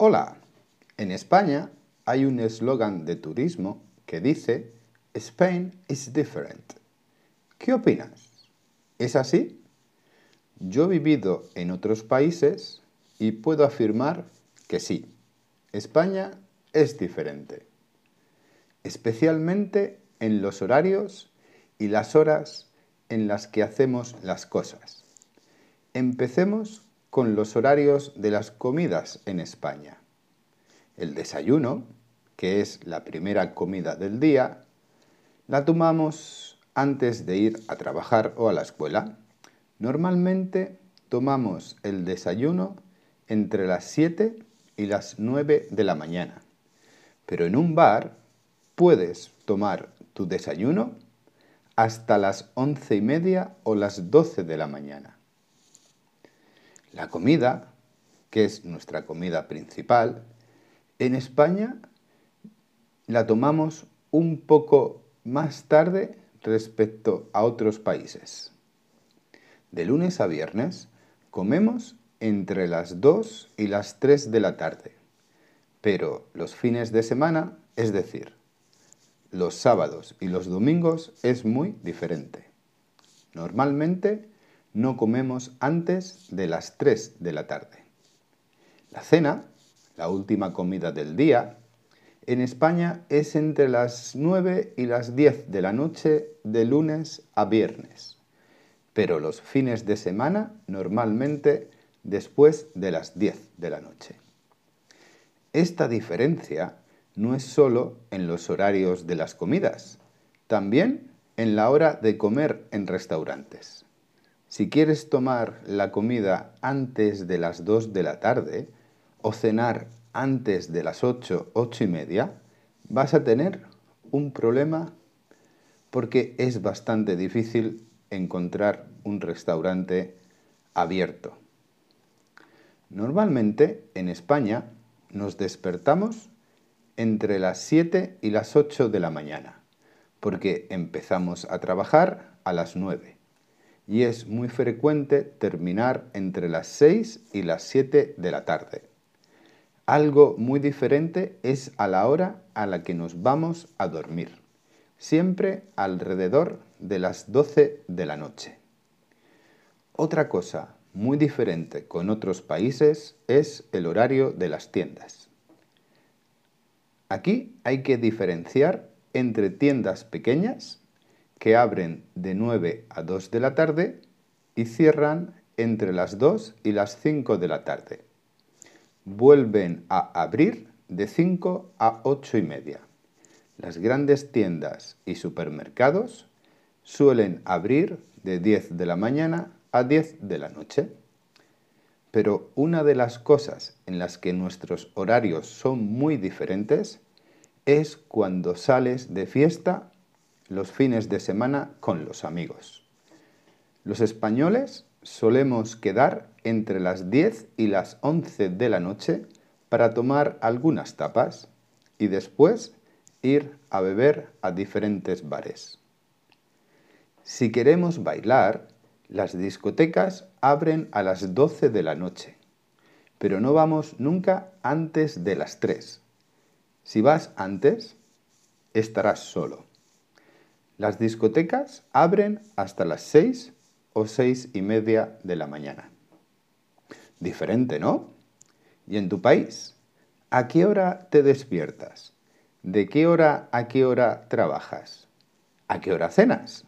Hola, en España hay un eslogan de turismo que dice Spain is different. ¿Qué opinas? ¿Es así? Yo he vivido en otros países y puedo afirmar que sí, España es diferente, especialmente en los horarios y las horas en las que hacemos las cosas. Empecemos con los horarios de las comidas en España. El desayuno, que es la primera comida del día, la tomamos antes de ir a trabajar o a la escuela. Normalmente tomamos el desayuno entre las 7 y las 9 de la mañana. Pero en un bar puedes tomar tu desayuno hasta las once y media o las 12 de la mañana. La comida, que es nuestra comida principal, en España la tomamos un poco más tarde respecto a otros países. De lunes a viernes comemos entre las 2 y las 3 de la tarde, pero los fines de semana, es decir, los sábados y los domingos es muy diferente. Normalmente no comemos antes de las 3 de la tarde. La cena, la última comida del día, en España es entre las 9 y las 10 de la noche de lunes a viernes, pero los fines de semana normalmente después de las 10 de la noche. Esta diferencia no es solo en los horarios de las comidas, también en la hora de comer en restaurantes. Si quieres tomar la comida antes de las 2 de la tarde o cenar antes de las 8, 8 y media, vas a tener un problema porque es bastante difícil encontrar un restaurante abierto. Normalmente en España nos despertamos entre las 7 y las 8 de la mañana, porque empezamos a trabajar a las 9 y es muy frecuente terminar entre las 6 y las 7 de la tarde. Algo muy diferente es a la hora a la que nos vamos a dormir, siempre alrededor de las 12 de la noche. Otra cosa muy diferente con otros países es el horario de las tiendas. Aquí hay que diferenciar entre tiendas pequeñas que abren de 9 a 2 de la tarde y cierran entre las 2 y las 5 de la tarde. Vuelven a abrir de 5 a 8 y media. Las grandes tiendas y supermercados suelen abrir de 10 de la mañana a 10 de la noche. Pero una de las cosas en las que nuestros horarios son muy diferentes es cuando sales de fiesta los fines de semana con los amigos. Los españoles solemos quedar entre las 10 y las 11 de la noche para tomar algunas tapas y después ir a beber a diferentes bares. Si queremos bailar, las discotecas abren a las 12 de la noche, pero no vamos nunca antes de las 3. Si vas antes, estarás solo. Las discotecas abren hasta las 6 o seis y media de la mañana. Diferente, ¿no? ¿Y en tu país? ¿A qué hora te despiertas? ¿De qué hora a qué hora trabajas? ¿A qué hora cenas?